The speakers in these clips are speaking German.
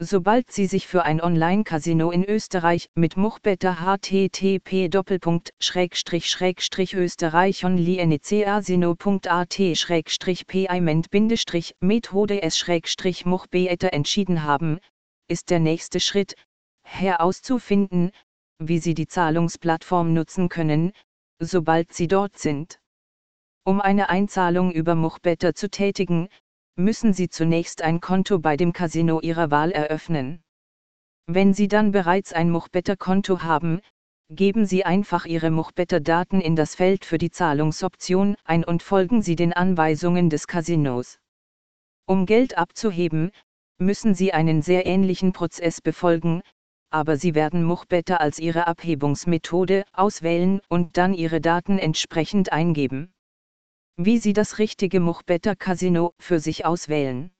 Sobald Sie sich für ein Online-Casino in Österreich mit Muchbetter http österreich payment methode s muchbetter entschieden haben, ist der nächste Schritt, herauszufinden, wie Sie die Zahlungsplattform nutzen können, sobald Sie dort sind. Um eine Einzahlung über Muchbetter zu tätigen, müssen Sie zunächst ein Konto bei dem Casino Ihrer Wahl eröffnen. Wenn Sie dann bereits ein Muchbetter-Konto haben, geben Sie einfach Ihre Muchbetter-Daten in das Feld für die Zahlungsoption ein und folgen Sie den Anweisungen des Casinos. Um Geld abzuheben, müssen Sie einen sehr ähnlichen Prozess befolgen, aber Sie werden Muchbetter als Ihre Abhebungsmethode auswählen und dann Ihre Daten entsprechend eingeben wie Sie das richtige Muchbetter Casino für sich auswählen.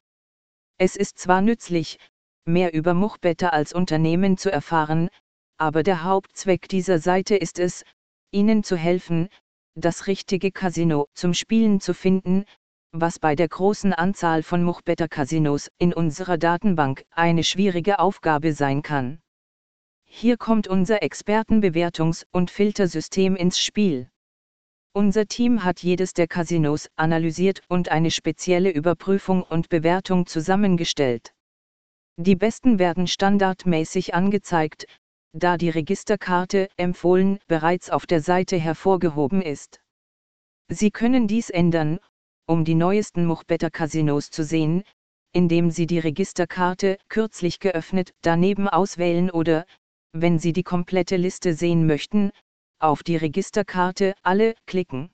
Es ist zwar nützlich, mehr über Muchbetter als Unternehmen zu erfahren, aber der Hauptzweck dieser Seite ist es, Ihnen zu helfen, das richtige Casino zum Spielen zu finden, was bei der großen Anzahl von Muchbetter Casinos in unserer Datenbank eine schwierige Aufgabe sein kann. Hier kommt unser Expertenbewertungs- und Filtersystem ins Spiel. Unser Team hat jedes der Casinos analysiert und eine spezielle Überprüfung und Bewertung zusammengestellt. Die besten werden standardmäßig angezeigt, da die Registerkarte empfohlen bereits auf der Seite hervorgehoben ist. Sie können dies ändern, um die neuesten Muchbetter Casinos zu sehen, indem Sie die Registerkarte kürzlich geöffnet daneben auswählen oder, wenn Sie die komplette Liste sehen möchten, auf die Registerkarte Alle klicken.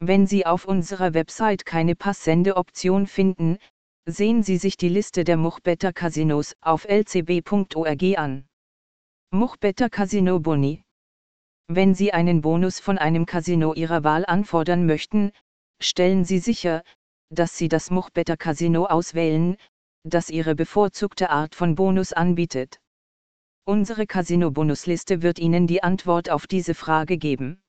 Wenn Sie auf unserer Website keine passende Option finden, sehen Sie sich die Liste der Muchbetter Casinos auf lcb.org an. Muchbetter Casino Boni Wenn Sie einen Bonus von einem Casino Ihrer Wahl anfordern möchten, stellen Sie sicher, dass Sie das Muchbetter Casino auswählen, das Ihre bevorzugte Art von Bonus anbietet. Unsere Casino-Bonusliste wird Ihnen die Antwort auf diese Frage geben.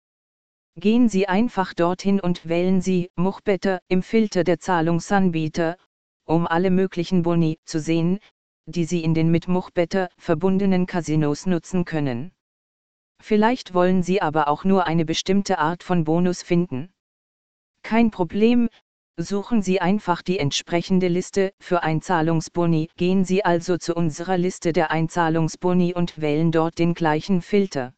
Gehen Sie einfach dorthin und wählen Sie Muchbetter im Filter der Zahlungsanbieter, um alle möglichen Boni zu sehen, die Sie in den mit Muchbetter verbundenen Casinos nutzen können. Vielleicht wollen Sie aber auch nur eine bestimmte Art von Bonus finden. Kein Problem, Suchen Sie einfach die entsprechende Liste für Einzahlungsboni. Gehen Sie also zu unserer Liste der Einzahlungsboni und wählen dort den gleichen Filter.